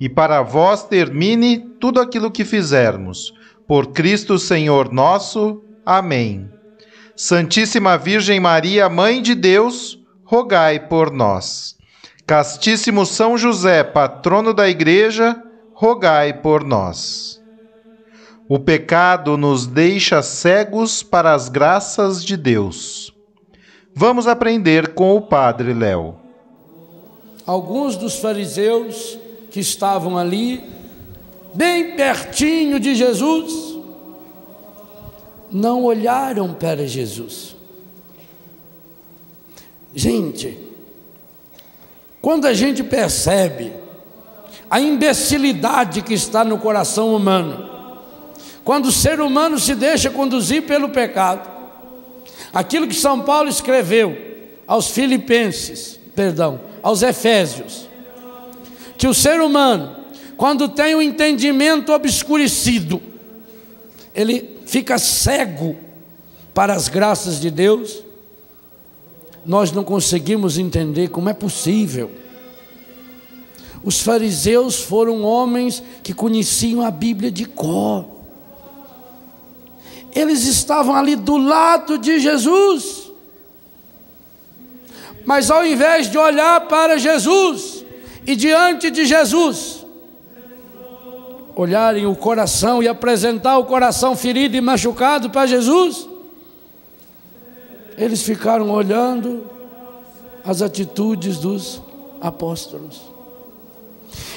e para vós termine tudo aquilo que fizermos. Por Cristo Senhor nosso. Amém. Santíssima Virgem Maria, Mãe de Deus, rogai por nós. Castíssimo São José, patrono da Igreja, rogai por nós. O pecado nos deixa cegos para as graças de Deus. Vamos aprender com o Padre Léo. Alguns dos fariseus que estavam ali, bem pertinho de Jesus, não olharam para Jesus. Gente, quando a gente percebe a imbecilidade que está no coração humano, quando o ser humano se deixa conduzir pelo pecado, aquilo que São Paulo escreveu aos Filipenses, perdão, aos Efésios, que o ser humano, quando tem o entendimento obscurecido, ele fica cego para as graças de Deus, nós não conseguimos entender como é possível. Os fariseus foram homens que conheciam a Bíblia de cor. Eles estavam ali do lado de Jesus. Mas ao invés de olhar para Jesus, e diante de Jesus, olharem o coração e apresentar o coração ferido e machucado para Jesus, eles ficaram olhando as atitudes dos apóstolos.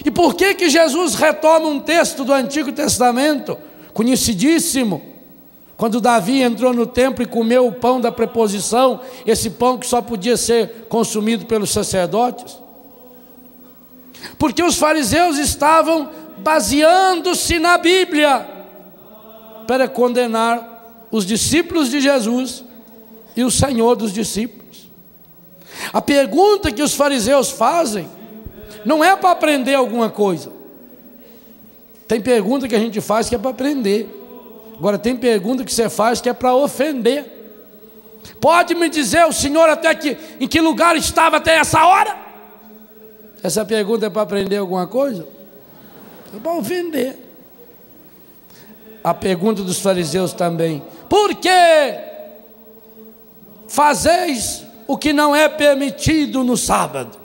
E por que que Jesus retoma um texto do Antigo Testamento, conhecidíssimo, quando Davi entrou no templo e comeu o pão da preposição, esse pão que só podia ser consumido pelos sacerdotes? Porque os fariseus estavam baseando-se na Bíblia para condenar os discípulos de Jesus e o Senhor dos discípulos. A pergunta que os fariseus fazem não é para aprender alguma coisa. Tem pergunta que a gente faz que é para aprender. Agora tem pergunta que você faz que é para ofender. Pode me dizer o senhor até que em que lugar estava até essa hora? Essa pergunta é para aprender alguma coisa? É para ofender. A pergunta dos fariseus também: por que fazeis o que não é permitido no sábado?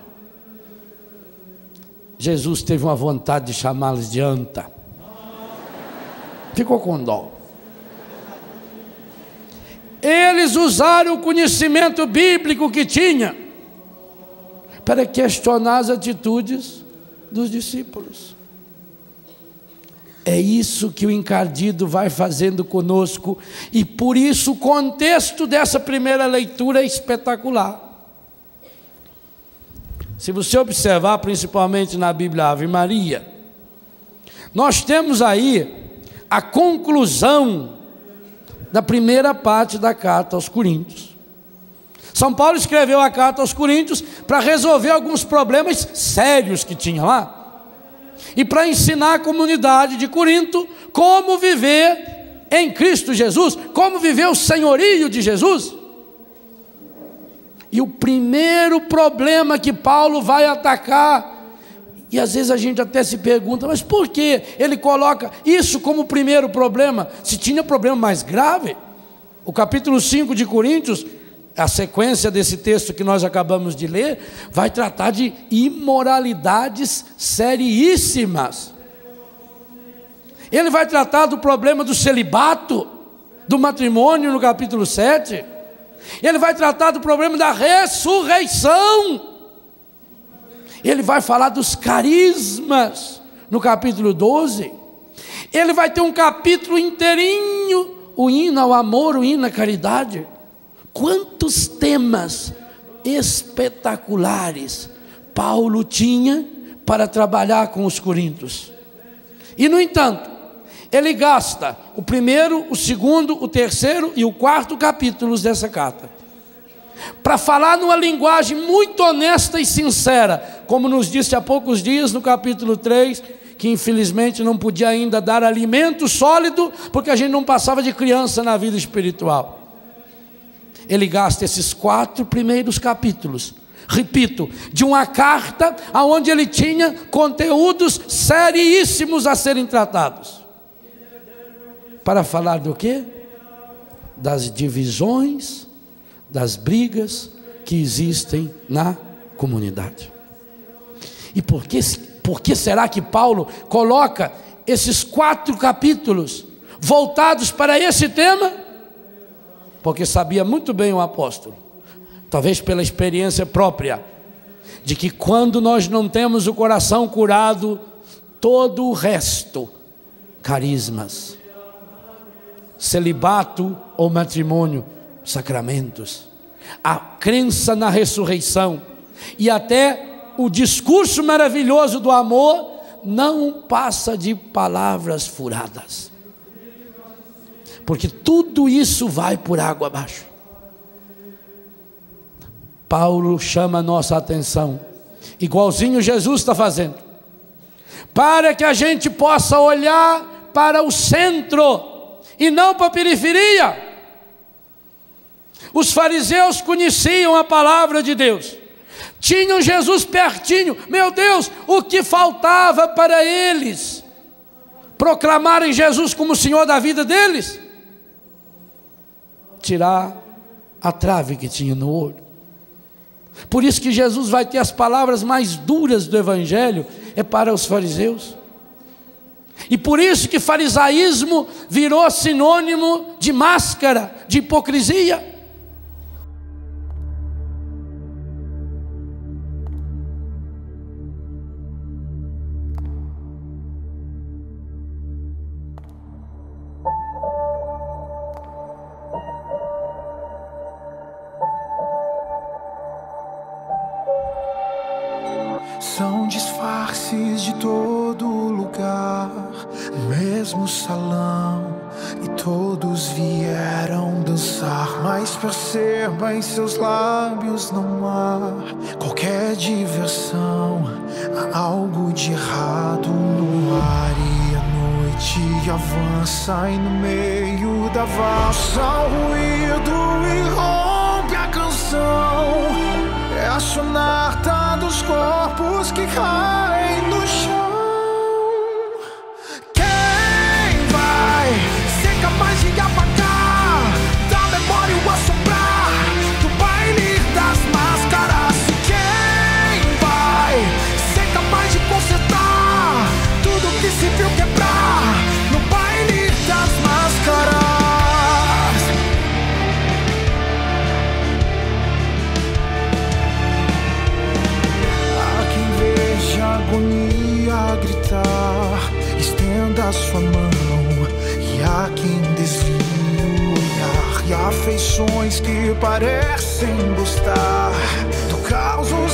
Jesus teve uma vontade de chamá-los de anta. Ficou com dó. Eles usaram o conhecimento bíblico que tinha para questionar as atitudes dos discípulos. É isso que o encardido vai fazendo conosco, e por isso o contexto dessa primeira leitura é espetacular. Se você observar, principalmente na Bíblia Ave Maria, nós temos aí a conclusão da primeira parte da carta aos Coríntios. São Paulo escreveu a carta aos Coríntios para resolver alguns problemas sérios que tinha lá. E para ensinar a comunidade de Corinto como viver em Cristo Jesus, como viver o senhorio de Jesus. E o primeiro problema que Paulo vai atacar, e às vezes a gente até se pergunta, mas por que ele coloca isso como primeiro problema? Se tinha problema mais grave, o capítulo 5 de Coríntios a sequência desse texto que nós acabamos de ler vai tratar de imoralidades seríssimas. Ele vai tratar do problema do celibato, do matrimônio no capítulo 7. Ele vai tratar do problema da ressurreição. Ele vai falar dos carismas no capítulo 12. Ele vai ter um capítulo inteirinho, o hino ao amor, o hino à caridade. Quantos temas espetaculares Paulo tinha para trabalhar com os coríntios. E no entanto, ele gasta o primeiro, o segundo, o terceiro e o quarto capítulos dessa carta para falar numa linguagem muito honesta e sincera, como nos disse há poucos dias no capítulo 3, que infelizmente não podia ainda dar alimento sólido, porque a gente não passava de criança na vida espiritual. Ele gasta esses quatro primeiros capítulos, repito, de uma carta aonde ele tinha conteúdos seríssimos a serem tratados. Para falar do quê? Das divisões das brigas que existem na comunidade. E por que, por que será que Paulo coloca esses quatro capítulos voltados para esse tema? Porque sabia muito bem o apóstolo, talvez pela experiência própria, de que quando nós não temos o coração curado, todo o resto, carismas, celibato ou matrimônio, sacramentos, a crença na ressurreição e até o discurso maravilhoso do amor não passa de palavras furadas. Porque tudo isso vai por água abaixo. Paulo chama a nossa atenção, igualzinho Jesus está fazendo, para que a gente possa olhar para o centro e não para a periferia. Os fariseus conheciam a palavra de Deus, tinham Jesus pertinho. Meu Deus, o que faltava para eles? Proclamarem Jesus como Senhor da vida deles? Tirar a trave que tinha no olho. Por isso que Jesus vai ter as palavras mais duras do Evangelho, é para os fariseus. E por isso que farisaísmo virou sinônimo de máscara, de hipocrisia. Em seus lábios não há qualquer diversão. Há algo de errado no ar e a noite avança e no meio da valsa o ruído irrompe a canção. É a sonata dos corpos que caem afeições que parecem gostar do caos no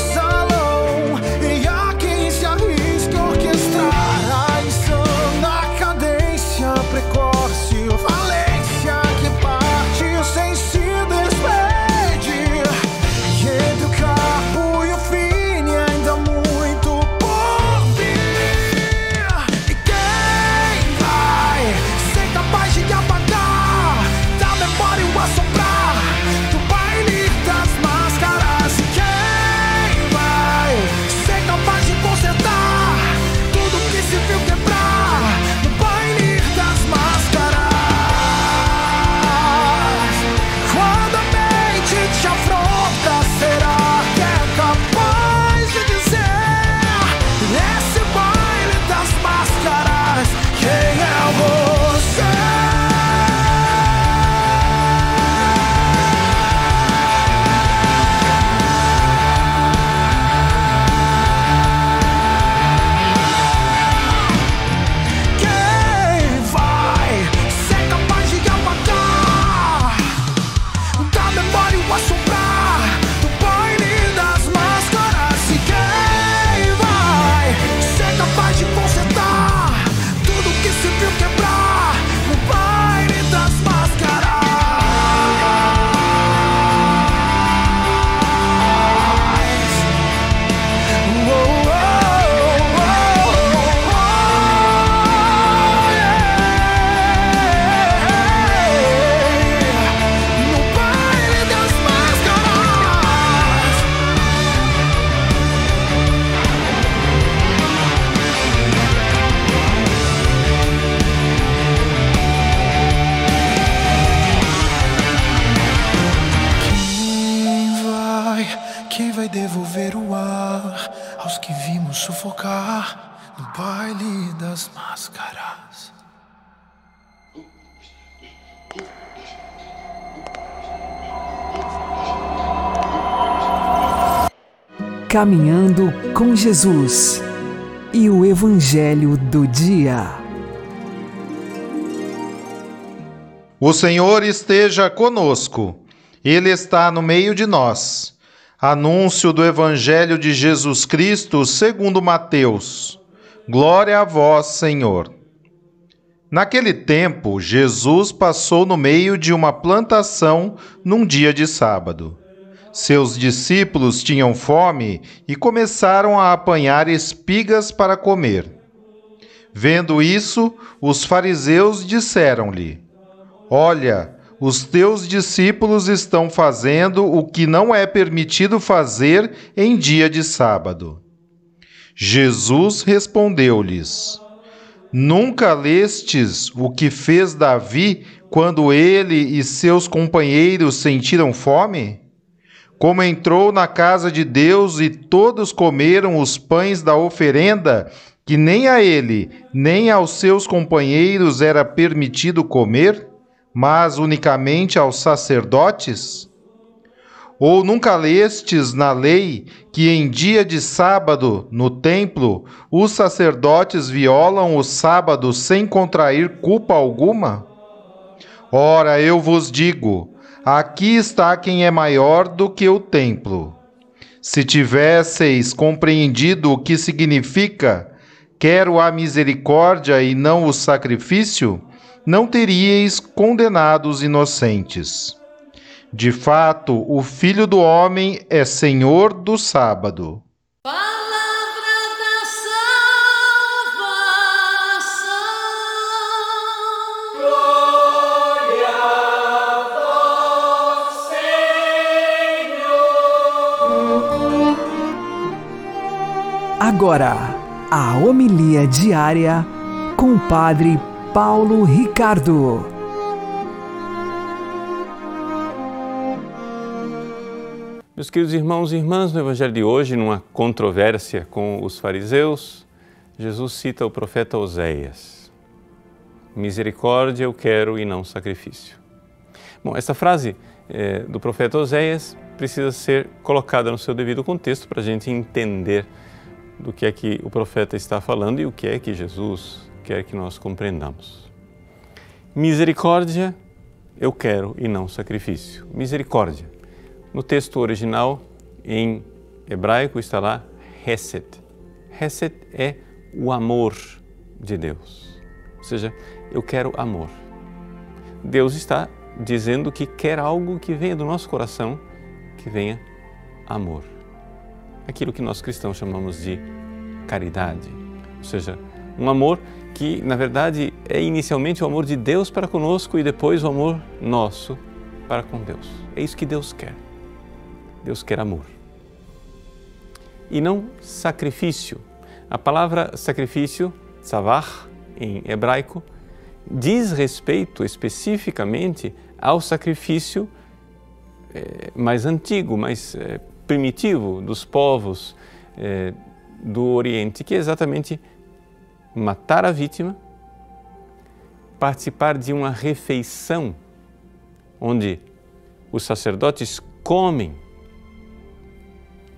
Caminhando com Jesus e o Evangelho do Dia. O Senhor esteja conosco, Ele está no meio de nós. Anúncio do Evangelho de Jesus Cristo segundo Mateus. Glória a vós, Senhor. Naquele tempo, Jesus passou no meio de uma plantação num dia de sábado. Seus discípulos tinham fome e começaram a apanhar espigas para comer. Vendo isso, os fariseus disseram-lhe: Olha, os teus discípulos estão fazendo o que não é permitido fazer em dia de sábado. Jesus respondeu-lhes: Nunca lestes o que fez Davi quando ele e seus companheiros sentiram fome? Como entrou na casa de Deus e todos comeram os pães da oferenda, que nem a ele, nem aos seus companheiros era permitido comer, mas unicamente aos sacerdotes? Ou nunca lestes na lei que em dia de sábado, no templo, os sacerdotes violam o sábado sem contrair culpa alguma? Ora, eu vos digo, Aqui está quem é maior do que o templo. Se tivesseis compreendido o que significa quero a misericórdia e não o sacrifício, não teríeis condenado os inocentes. De fato, o Filho do Homem é Senhor do sábado. Agora, a homilia diária com o Padre Paulo Ricardo. Meus queridos irmãos e irmãs, no Evangelho de hoje, numa controvérsia com os fariseus, Jesus cita o profeta Oséias: Misericórdia eu quero e não sacrifício. Bom, essa frase é, do profeta Oséias precisa ser colocada no seu devido contexto para a gente entender do que é que o profeta está falando e o que é que Jesus quer que nós compreendamos. Misericórdia eu quero e não sacrifício. Misericórdia. No texto original, em hebraico, está lá Hesed. Hesed é o amor de Deus. Ou seja, eu quero amor. Deus está dizendo que quer algo que venha do nosso coração, que venha amor aquilo que nós cristãos chamamos de caridade, ou seja, um amor que, na verdade, é inicialmente o amor de Deus para conosco e depois o amor nosso para com Deus. É isso que Deus quer. Deus quer amor. E não sacrifício. A palavra sacrifício, tzavar, em hebraico, diz respeito especificamente ao sacrifício é, mais antigo, mais é, primitivo dos povos eh, do Oriente, que é exatamente matar a vítima, participar de uma refeição onde os sacerdotes comem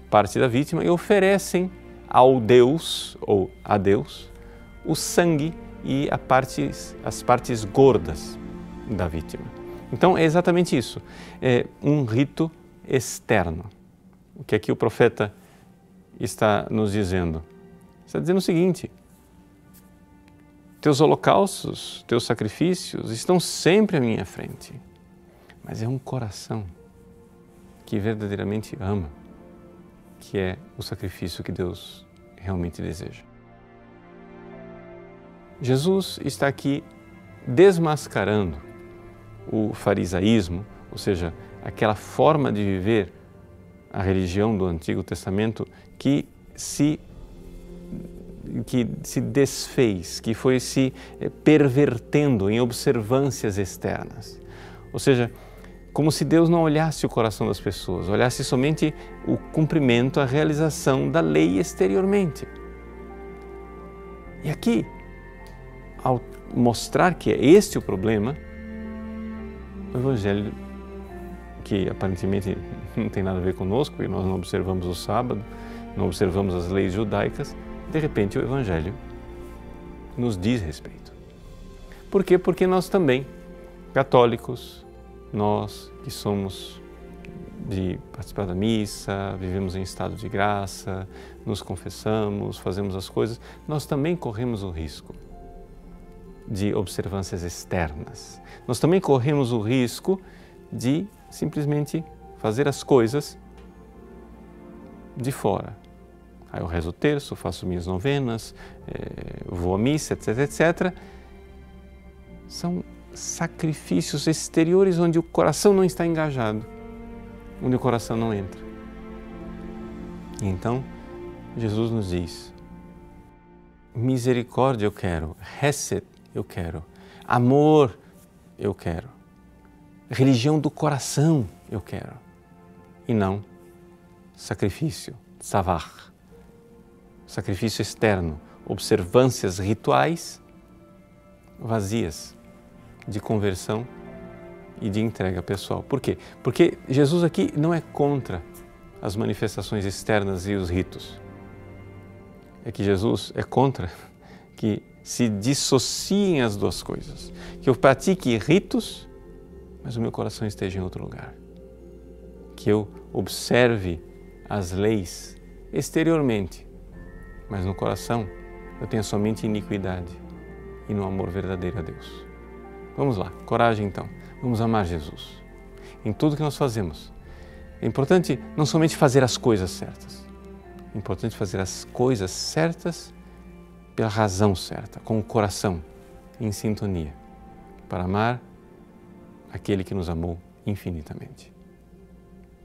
parte da vítima e oferecem ao Deus ou a Deus o sangue e partes, as partes gordas da vítima. Então é exatamente isso, é um rito externo. O que aqui o profeta está nos dizendo? Está dizendo o seguinte: teus holocaustos, teus sacrifícios estão sempre à minha frente, mas é um coração que verdadeiramente ama, que é o sacrifício que Deus realmente deseja. Jesus está aqui desmascarando o farisaísmo, ou seja, aquela forma de viver a religião do Antigo Testamento que se que se desfez, que foi se eh, pervertendo em observâncias externas. Ou seja, como se Deus não olhasse o coração das pessoas, olhasse somente o cumprimento, a realização da lei exteriormente. E aqui, ao mostrar que é este o problema, o Evangelho, que aparentemente não tem nada a ver conosco, e nós não observamos o sábado, não observamos as leis judaicas, de repente o Evangelho nos diz respeito. Por quê? Porque nós também, católicos, nós que somos de participar da missa, vivemos em estado de graça, nos confessamos, fazemos as coisas, nós também corremos o risco de observâncias externas. Nós também corremos o risco de simplesmente fazer as coisas de fora. Aí eu rezo o terço, faço minhas novenas, eh, vou à missa, etc, etc. São sacrifícios exteriores onde o coração não está engajado, onde o coração não entra. E então, Jesus nos diz: misericórdia eu quero, reset eu quero, amor eu quero, religião do coração eu quero, e não sacrifício, savar, sacrifício externo, observâncias rituais vazias de conversão e de entrega pessoal. Por quê? Porque Jesus aqui não é contra as manifestações externas e os ritos. É que Jesus é contra que se dissociem as duas coisas. Que eu pratique ritos, mas o meu coração esteja em outro lugar. Que eu observe as leis exteriormente, mas no coração eu tenha somente iniquidade e no amor verdadeiro a Deus. Vamos lá, coragem então. Vamos amar Jesus. Em tudo que nós fazemos. É importante não somente fazer as coisas certas, é importante fazer as coisas certas pela razão certa, com o coração em sintonia, para amar aquele que nos amou infinitamente.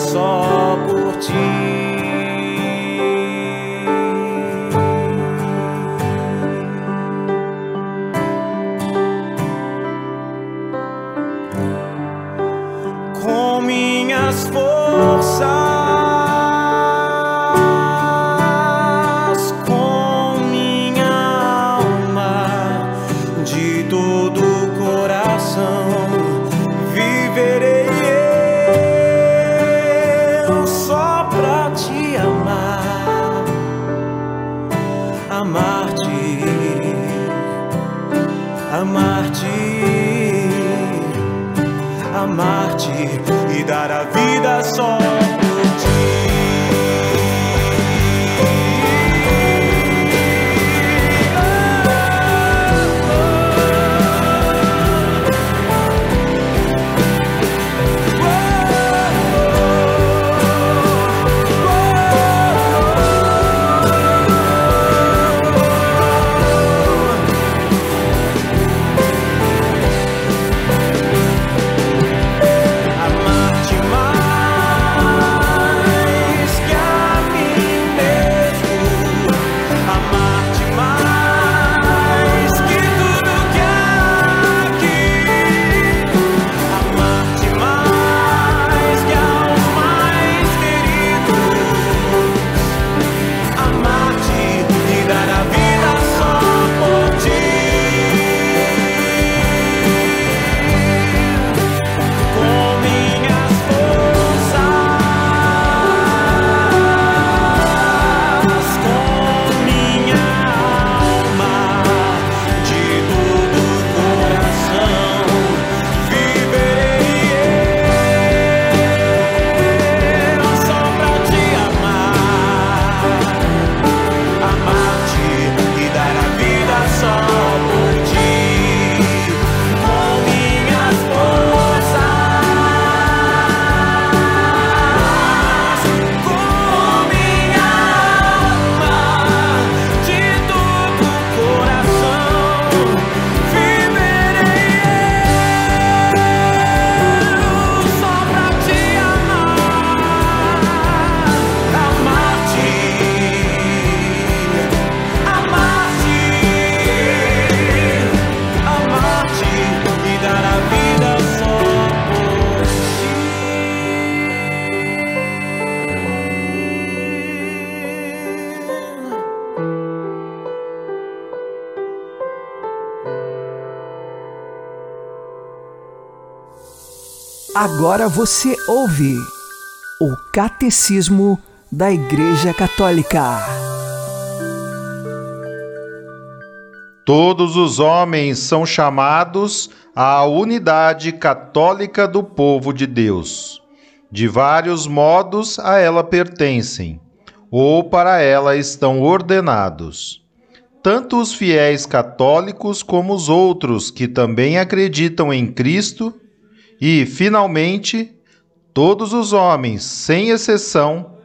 só por ti. vida só. Agora você ouve o Catecismo da Igreja Católica. Todos os homens são chamados à unidade católica do povo de Deus. De vários modos a ela pertencem, ou para ela estão ordenados. Tanto os fiéis católicos como os outros que também acreditam em Cristo, e, finalmente, todos os homens, sem exceção,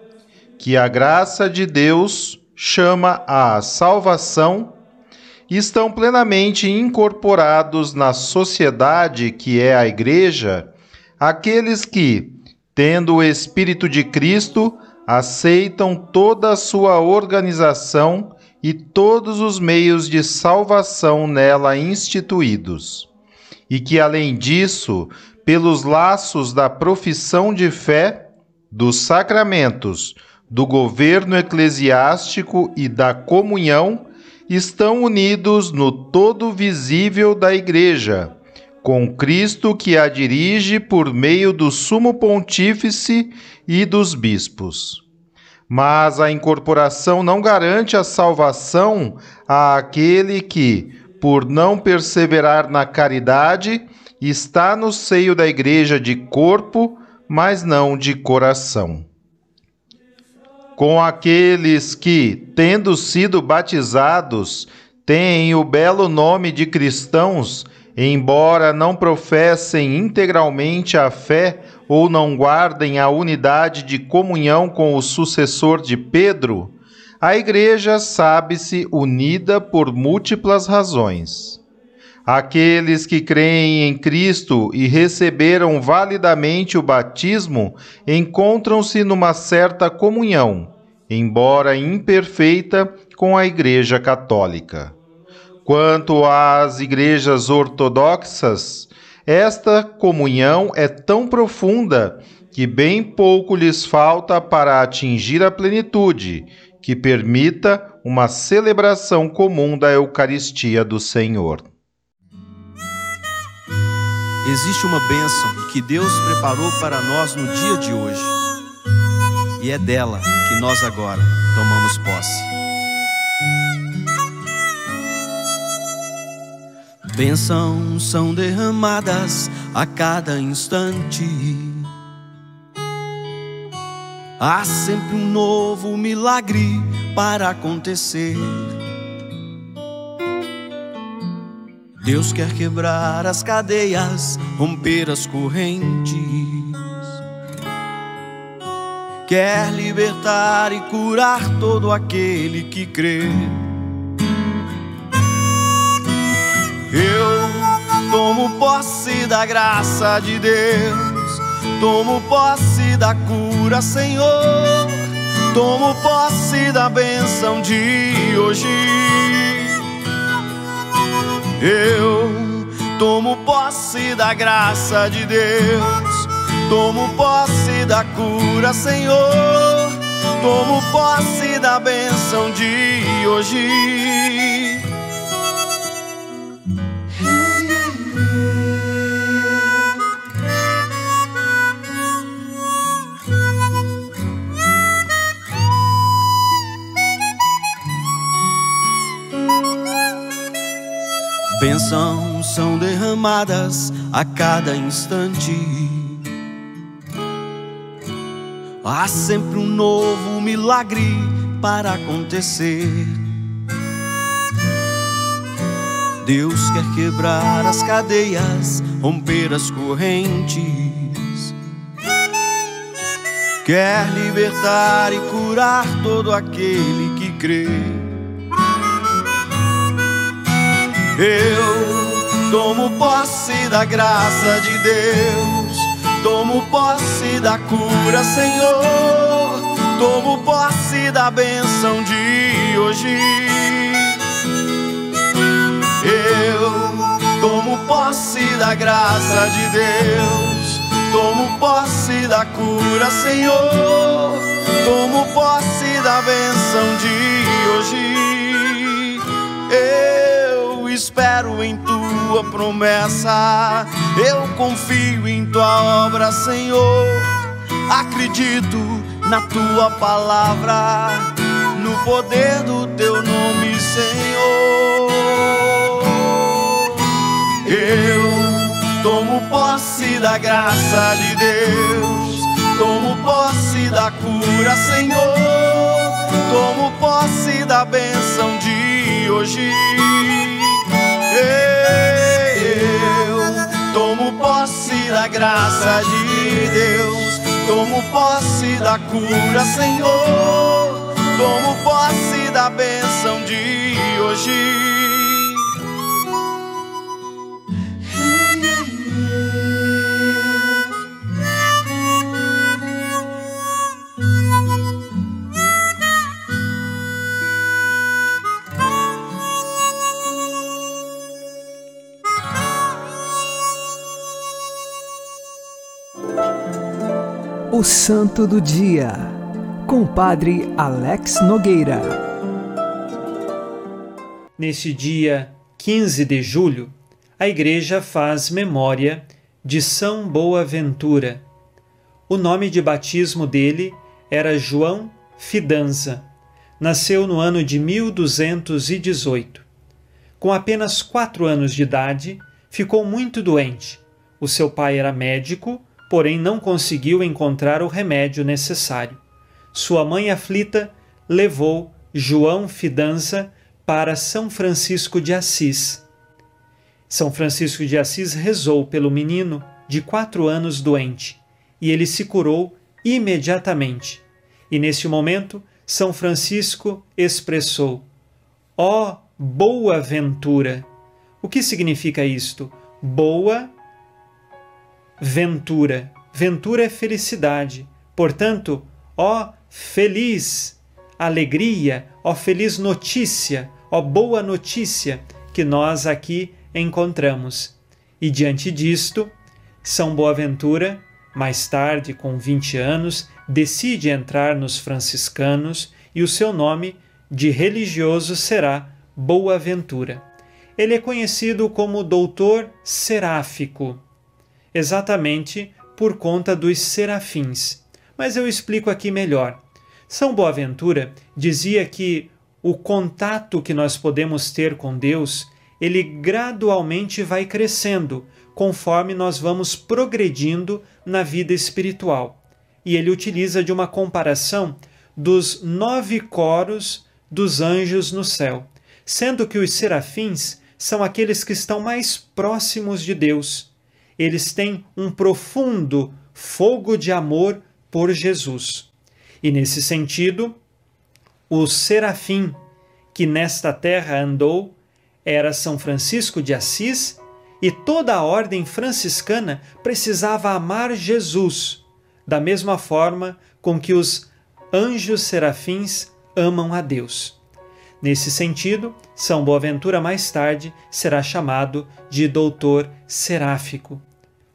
que a graça de Deus chama à salvação estão plenamente incorporados na sociedade que é a Igreja aqueles que, tendo o Espírito de Cristo, aceitam toda a sua organização e todos os meios de salvação nela instituídos, e que, além disso, pelos laços da profissão de fé, dos sacramentos, do governo eclesiástico e da comunhão, estão unidos no todo visível da Igreja, com Cristo que a dirige por meio do Sumo Pontífice e dos bispos. Mas a incorporação não garante a salvação àquele que, por não perseverar na caridade, está no seio da Igreja de corpo, mas não de coração com aqueles que, tendo sido batizados, têm o belo nome de cristãos, embora não professem integralmente a fé ou não guardem a unidade de comunhão com o sucessor de Pedro, a Igreja sabe-se unida por múltiplas razões. Aqueles que creem em Cristo e receberam validamente o batismo encontram-se numa certa comunhão, embora imperfeita, com a Igreja Católica. Quanto às igrejas ortodoxas, esta comunhão é tão profunda que bem pouco lhes falta para atingir a plenitude, que permita uma celebração comum da Eucaristia do Senhor. Existe uma bênção que Deus preparou para nós no dia de hoje. E é dela que nós agora tomamos posse. Bênçãos são derramadas a cada instante. Há sempre um novo milagre para acontecer. Deus quer quebrar as cadeias, romper as correntes. Quer libertar e curar todo aquele que crê. Eu tomo posse da graça de Deus, tomo posse da cura, Senhor, tomo posse da bênção de hoje. Eu tomo posse da graça de Deus, tomo posse da cura, Senhor, tomo posse da bênção de hoje. Bênçãos são derramadas a cada instante. Há sempre um novo milagre para acontecer. Deus quer quebrar as cadeias, romper as correntes. Quer libertar e curar todo aquele que crê. Eu tomo posse da graça de Deus, tomo posse da cura, Senhor, tomo posse da bênção de hoje. Eu tomo posse da graça de Deus, tomo posse da cura, Senhor, tomo posse da bênção de hoje. Eu espero em tu tua promessa. Eu confio em tua obra, Senhor. Acredito na tua palavra, no poder do teu nome, Senhor. Eu tomo posse da graça de Deus, tomo posse da cura, Senhor. Tomo posse da bênção de hoje. Eu tomo posse da graça de Deus. Tomo posse da cura, Senhor. Tomo posse da bênção de hoje. O Santo do Dia, com Padre Alex Nogueira. Neste dia 15 de julho, a Igreja faz memória de São Boaventura. O nome de batismo dele era João Fidanza. Nasceu no ano de 1218. Com apenas quatro anos de idade, ficou muito doente. O seu pai era médico porém não conseguiu encontrar o remédio necessário. Sua mãe aflita levou João Fidanza para São Francisco de Assis. São Francisco de Assis rezou pelo menino de quatro anos doente e ele se curou imediatamente. E neste momento, São Francisco expressou: Ó oh, boa ventura! O que significa isto? Boa ventura. Ventura é felicidade. Portanto, ó feliz alegria, ó feliz notícia, ó boa notícia que nós aqui encontramos. E diante disto, São Boaventura, mais tarde, com 20 anos, decide entrar nos franciscanos e o seu nome de religioso será Boaventura. Ele é conhecido como Doutor Seráfico exatamente por conta dos serafins. Mas eu explico aqui melhor. São Boaventura dizia que o contato que nós podemos ter com Deus, ele gradualmente vai crescendo conforme nós vamos progredindo na vida espiritual. E ele utiliza de uma comparação dos nove coros dos anjos no céu, sendo que os serafins são aqueles que estão mais próximos de Deus eles têm um profundo fogo de amor por Jesus. E nesse sentido, o serafim que nesta terra andou era São Francisco de Assis e toda a ordem franciscana precisava amar Jesus, da mesma forma com que os anjos serafins amam a Deus. Nesse sentido, São Boaventura mais tarde será chamado de doutor seráfico.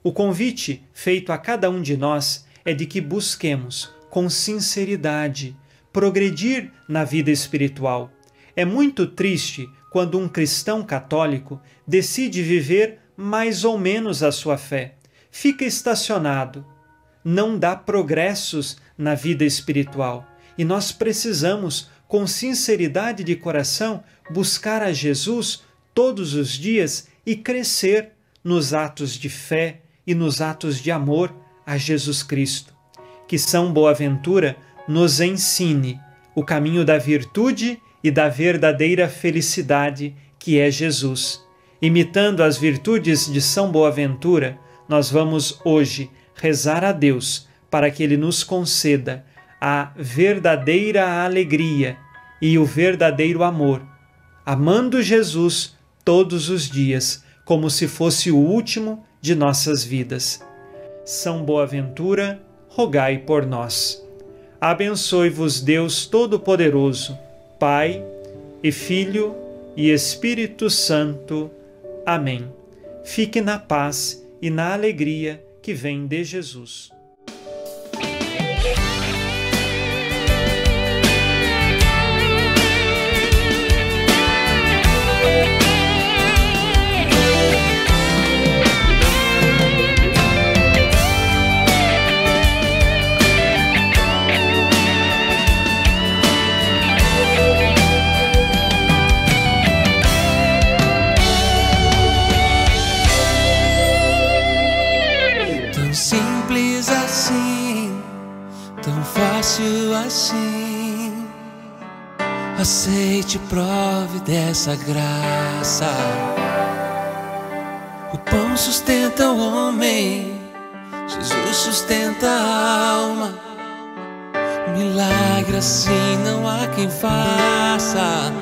O convite feito a cada um de nós é de que busquemos, com sinceridade, progredir na vida espiritual. É muito triste quando um cristão católico decide viver mais ou menos a sua fé, fica estacionado, não dá progressos na vida espiritual. E nós precisamos com sinceridade de coração, buscar a Jesus todos os dias e crescer nos atos de fé e nos atos de amor a Jesus Cristo. Que São Boaventura nos ensine o caminho da virtude e da verdadeira felicidade que é Jesus. Imitando as virtudes de São Boaventura, nós vamos hoje rezar a Deus para que Ele nos conceda a verdadeira alegria e o verdadeiro amor, amando Jesus todos os dias, como se fosse o último de nossas vidas. São Boaventura, rogai por nós. Abençoe-vos Deus Todo-Poderoso, Pai e Filho e Espírito Santo. Amém. Fique na paz e na alegria que vem de Jesus. Tão simples assim, tão fácil assim. Aceite prove dessa graça. O pão sustenta o homem, Jesus sustenta a alma. Milagre assim não há quem faça.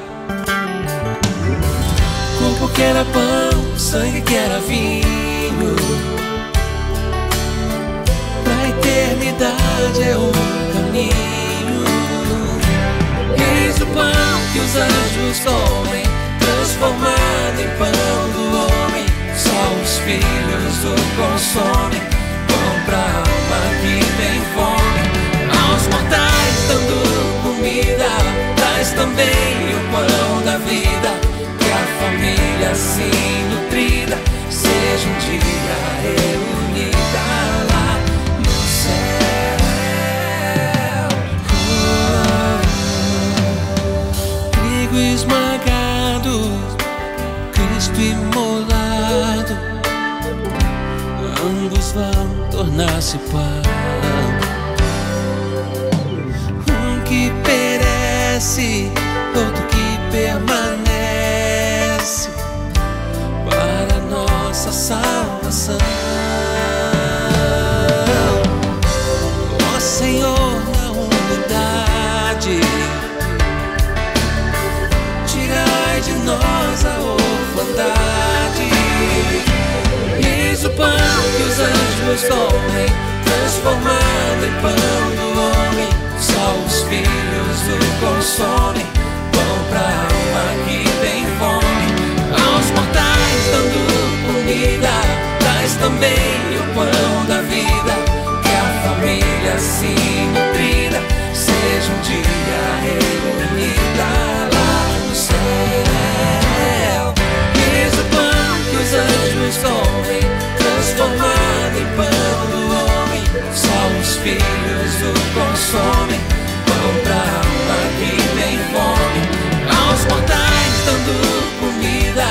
Corpo que era pão, sangue que era vinho. Pra eternidade é o caminho. Eis o pão que os anjos comem, transformado em pão do homem. Só os filhos o consomem, pão pra alma que tem fome. Aos mortais dando comida, traz também o pão da vida. Que a família assim nutrida seja um dia reunida esmagado, Cristo imolado, ambos vão tornar-se pão. Comem, transformado em pão do homem. Só os filhos o consomem, pão pra alma que tem fome. Aos mortais dando comida, traz também o pão da vida. Que a família assim nutrida seja um dia reunida lá no céu. Eis o pão que os anjos comem, transformado os filhos o consomem, pão pra alma que tem fome. Aos mortais dando comida,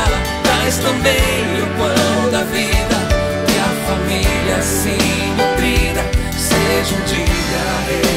traz também o pão da vida. Que a família assim nutrida seja um dia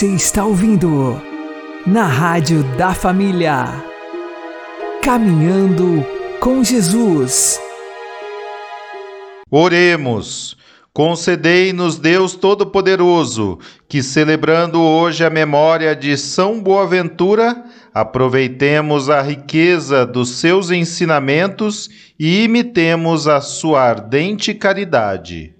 Você está ouvindo na Rádio da Família. Caminhando com Jesus. Oremos. Concedei-nos, Deus Todo-Poderoso, que celebrando hoje a memória de São Boaventura, aproveitemos a riqueza dos seus ensinamentos e imitemos a sua ardente caridade.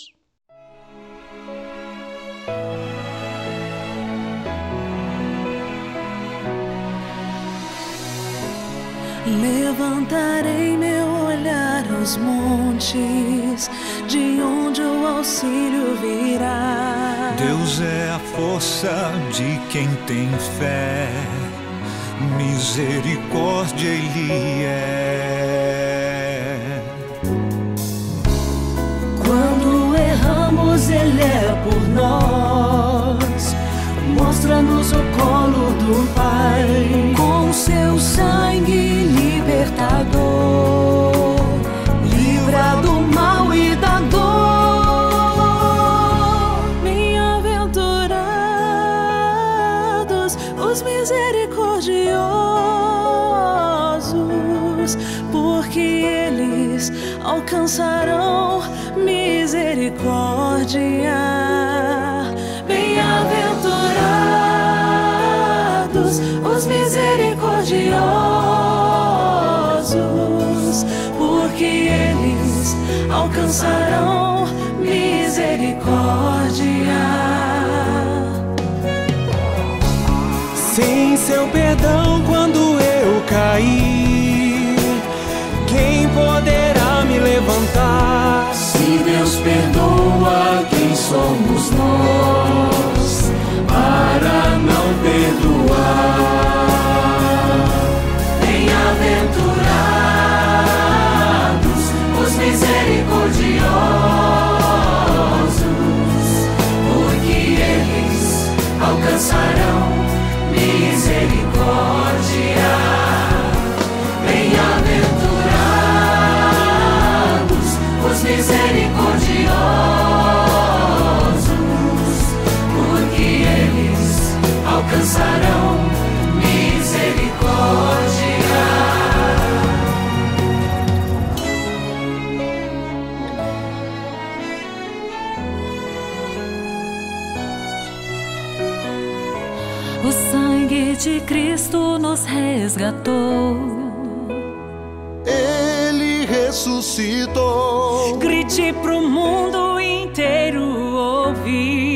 Levantarei meu olhar aos montes, de onde o auxílio virá. Deus é a força de quem tem fé, misericórdia Ele é. Quando erramos, Ele é por nós mostra-nos o colo do Pai com seu sangue libertador, livra do mal e da dor. Bem-aventurados os misericordiosos, porque eles alcançarão misericórdia. Alcançarão misericórdia. Sem seu perdão quando eu cair, quem poderá me levantar? Se Deus perdoa, quem somos nós para não perdoar? Alcançarão misericórdia. O sangue de Cristo nos resgatou. Ele ressuscitou. Grite pro mundo inteiro ouvir.